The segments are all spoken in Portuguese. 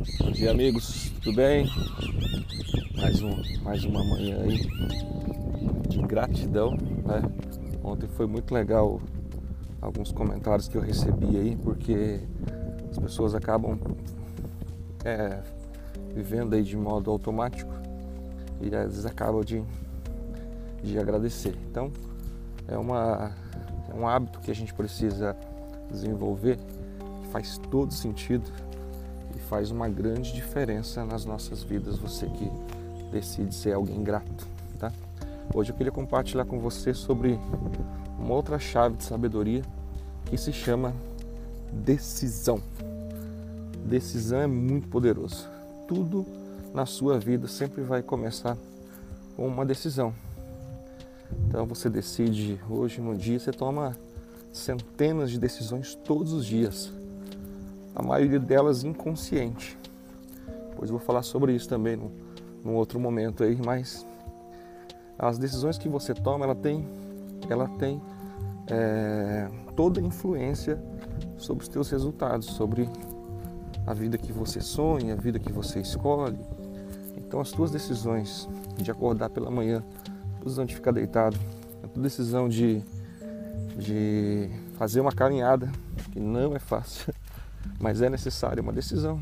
Bom dia amigos, tudo bem? Mais, um, mais uma manhã aí de gratidão. Né? Ontem foi muito legal alguns comentários que eu recebi aí, porque as pessoas acabam é, vivendo aí de modo automático e às vezes acabam de, de agradecer. Então é, uma, é um hábito que a gente precisa desenvolver, que faz todo sentido faz uma grande diferença nas nossas vidas, você que decide ser alguém grato, tá? Hoje eu queria compartilhar com você sobre uma outra chave de sabedoria que se chama decisão. Decisão é muito poderoso. Tudo na sua vida sempre vai começar com uma decisão. Então você decide hoje no dia, você toma centenas de decisões todos os dias, a maioria delas inconsciente. Pois vou falar sobre isso também num outro momento aí, mas as decisões que você toma, ela tem, ela tem é, toda a influência sobre os teus resultados, sobre a vida que você sonha, a vida que você escolhe. Então as tuas decisões de acordar pela manhã, a de ficar deitado, a tua decisão de de fazer uma caminhada, que não é fácil, mas é necessário, uma decisão.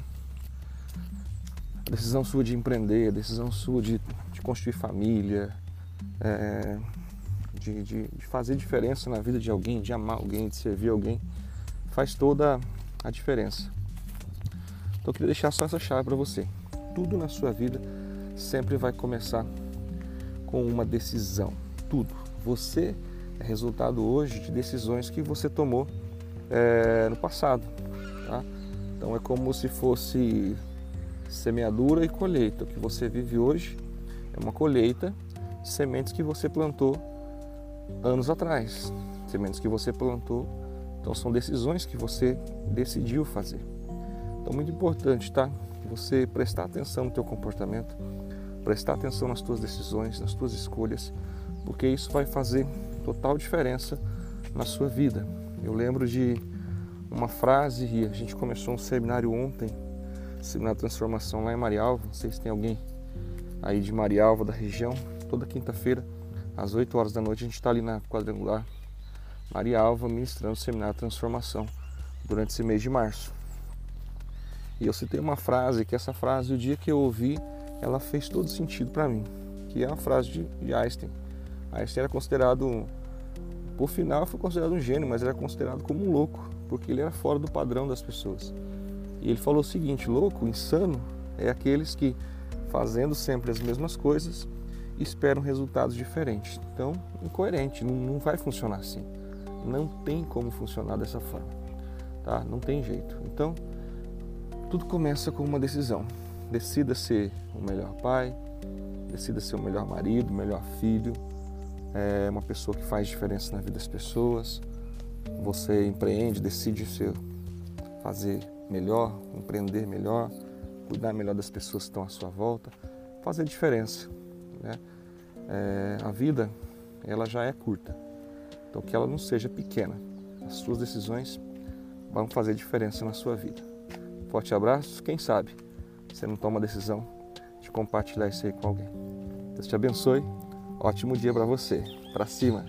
A decisão sua de empreender, decisão sua de, de construir família, é, de, de, de fazer diferença na vida de alguém, de amar alguém, de servir alguém, faz toda a diferença. Então eu queria deixar só essa chave para você. Tudo na sua vida sempre vai começar com uma decisão. Tudo. Você é resultado hoje de decisões que você tomou é, no passado. Tá? Então é como se fosse semeadura e colheita. O que você vive hoje é uma colheita de sementes que você plantou anos atrás. Sementes que você plantou. Então são decisões que você decidiu fazer. Então muito importante, tá? Você prestar atenção no teu comportamento, prestar atenção nas tuas decisões, nas tuas escolhas, porque isso vai fazer total diferença na sua vida. Eu lembro de uma frase e a gente começou um seminário ontem, seminário transformação lá em Marialva. Não sei se tem alguém aí de Marialva da região. Toda quinta-feira às 8 horas da noite a gente está ali na quadrangular Marialva ministrando o seminário transformação durante esse mês de março. E eu citei uma frase que essa frase o dia que eu ouvi ela fez todo sentido para mim, que é uma frase de Einstein. Einstein era considerado por final foi considerado um gênio, mas era considerado como um louco, porque ele era fora do padrão das pessoas. E ele falou o seguinte: louco, insano, é aqueles que, fazendo sempre as mesmas coisas, esperam resultados diferentes. Então, incoerente, não, não vai funcionar assim. Não tem como funcionar dessa forma, tá? Não tem jeito. Então, tudo começa com uma decisão. Decida ser o melhor pai, decida ser o melhor marido, o melhor filho, é uma pessoa que faz diferença na vida das pessoas. Você empreende, decide ser, fazer melhor, empreender melhor, cuidar melhor das pessoas que estão à sua volta, fazer diferença. Né? É, a vida ela já é curta, então que ela não seja pequena. As suas decisões vão fazer diferença na sua vida. Forte abraço, quem sabe você não toma a decisão de compartilhar isso aí com alguém. Deus te abençoe Ótimo dia para você. Para cima.